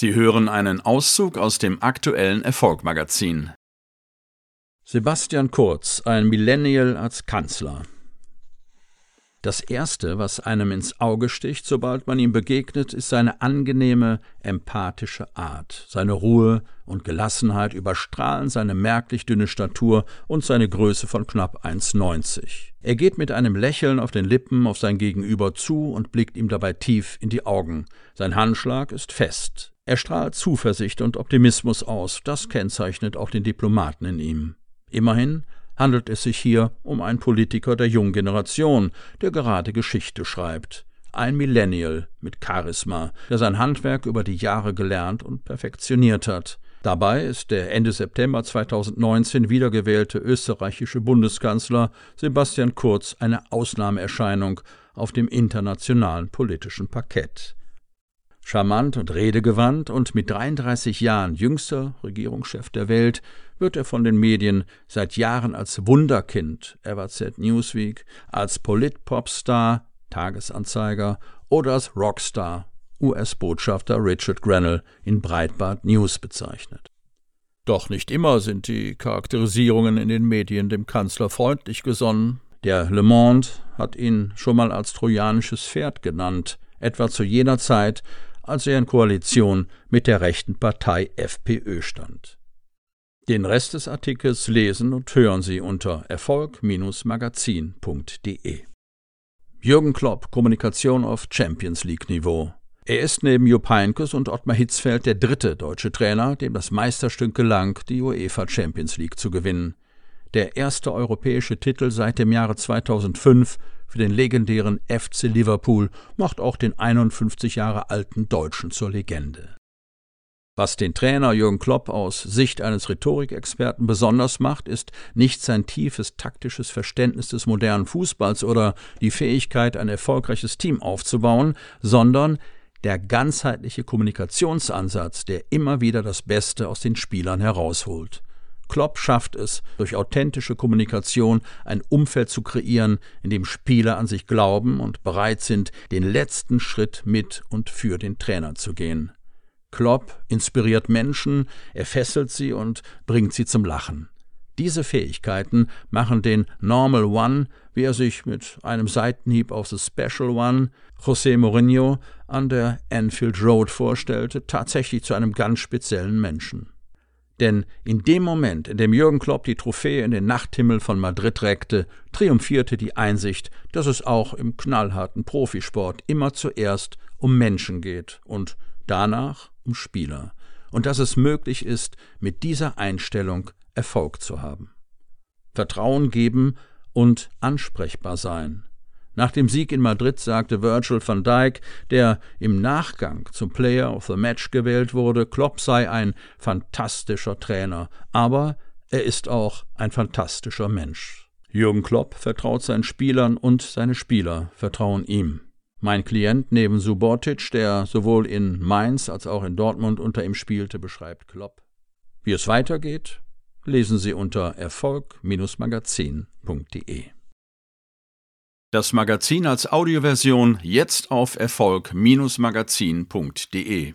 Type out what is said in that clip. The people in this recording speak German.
Sie hören einen Auszug aus dem aktuellen Erfolgmagazin. Sebastian Kurz, ein Millennial als Kanzler. Das Erste, was einem ins Auge sticht, sobald man ihm begegnet, ist seine angenehme, empathische Art. Seine Ruhe und Gelassenheit überstrahlen seine merklich dünne Statur und seine Größe von knapp 1,90. Er geht mit einem Lächeln auf den Lippen auf sein Gegenüber zu und blickt ihm dabei tief in die Augen. Sein Handschlag ist fest. Er strahlt Zuversicht und Optimismus aus. Das kennzeichnet auch den Diplomaten in ihm. Immerhin handelt es sich hier um einen Politiker der jungen Generation, der gerade Geschichte schreibt. Ein Millennial mit Charisma, der sein Handwerk über die Jahre gelernt und perfektioniert hat. Dabei ist der Ende September 2019 wiedergewählte österreichische Bundeskanzler Sebastian Kurz eine Ausnahmeerscheinung auf dem internationalen politischen Parkett. Charmant und redegewandt und mit 33 Jahren jüngster Regierungschef der Welt wird er von den Medien seit Jahren als Wunderkind FAZ Newsweek, als Polit-Popstar Tagesanzeiger oder als Rockstar US-Botschafter Richard Grenell in Breitbart News bezeichnet. Doch nicht immer sind die Charakterisierungen in den Medien dem Kanzler freundlich gesonnen. Der Le Monde hat ihn schon mal als trojanisches Pferd genannt, etwa zu jener Zeit, als er in Koalition mit der rechten Partei FPÖ stand. Den Rest des Artikels lesen und hören Sie unter erfolg-magazin.de. Jürgen Klopp, Kommunikation auf Champions League Niveau. Er ist neben Jupp Heynckes und Ottmar Hitzfeld der dritte deutsche Trainer, dem das Meisterstück gelang, die UEFA Champions League zu gewinnen. Der erste europäische Titel seit dem Jahre 2005 für den legendären FC Liverpool macht auch den 51 Jahre alten Deutschen zur Legende. Was den Trainer Jürgen Klopp aus Sicht eines Rhetorikexperten besonders macht, ist nicht sein tiefes taktisches Verständnis des modernen Fußballs oder die Fähigkeit, ein erfolgreiches Team aufzubauen, sondern der ganzheitliche Kommunikationsansatz, der immer wieder das Beste aus den Spielern herausholt. Klopp schafft es, durch authentische Kommunikation ein Umfeld zu kreieren, in dem Spieler an sich glauben und bereit sind, den letzten Schritt mit und für den Trainer zu gehen. Klopp inspiriert Menschen, er fesselt sie und bringt sie zum Lachen. Diese Fähigkeiten machen den Normal One, wie er sich mit einem Seitenhieb auf The Special One, José Mourinho, an der Anfield Road vorstellte, tatsächlich zu einem ganz speziellen Menschen. Denn in dem Moment, in dem Jürgen Klopp die Trophäe in den Nachthimmel von Madrid reckte, triumphierte die Einsicht, dass es auch im knallharten Profisport immer zuerst um Menschen geht und danach um Spieler, und dass es möglich ist, mit dieser Einstellung Erfolg zu haben. Vertrauen geben und ansprechbar sein, nach dem Sieg in Madrid sagte Virgil van Dijk, der im Nachgang zum Player of the Match gewählt wurde, Klopp sei ein fantastischer Trainer, aber er ist auch ein fantastischer Mensch. Jürgen Klopp vertraut seinen Spielern und seine Spieler vertrauen ihm. Mein Klient neben Subotic, der sowohl in Mainz als auch in Dortmund unter ihm spielte, beschreibt Klopp. Wie es weitergeht, lesen Sie unter erfolg-magazin.de. Das Magazin als Audioversion jetzt auf Erfolg-magazin.de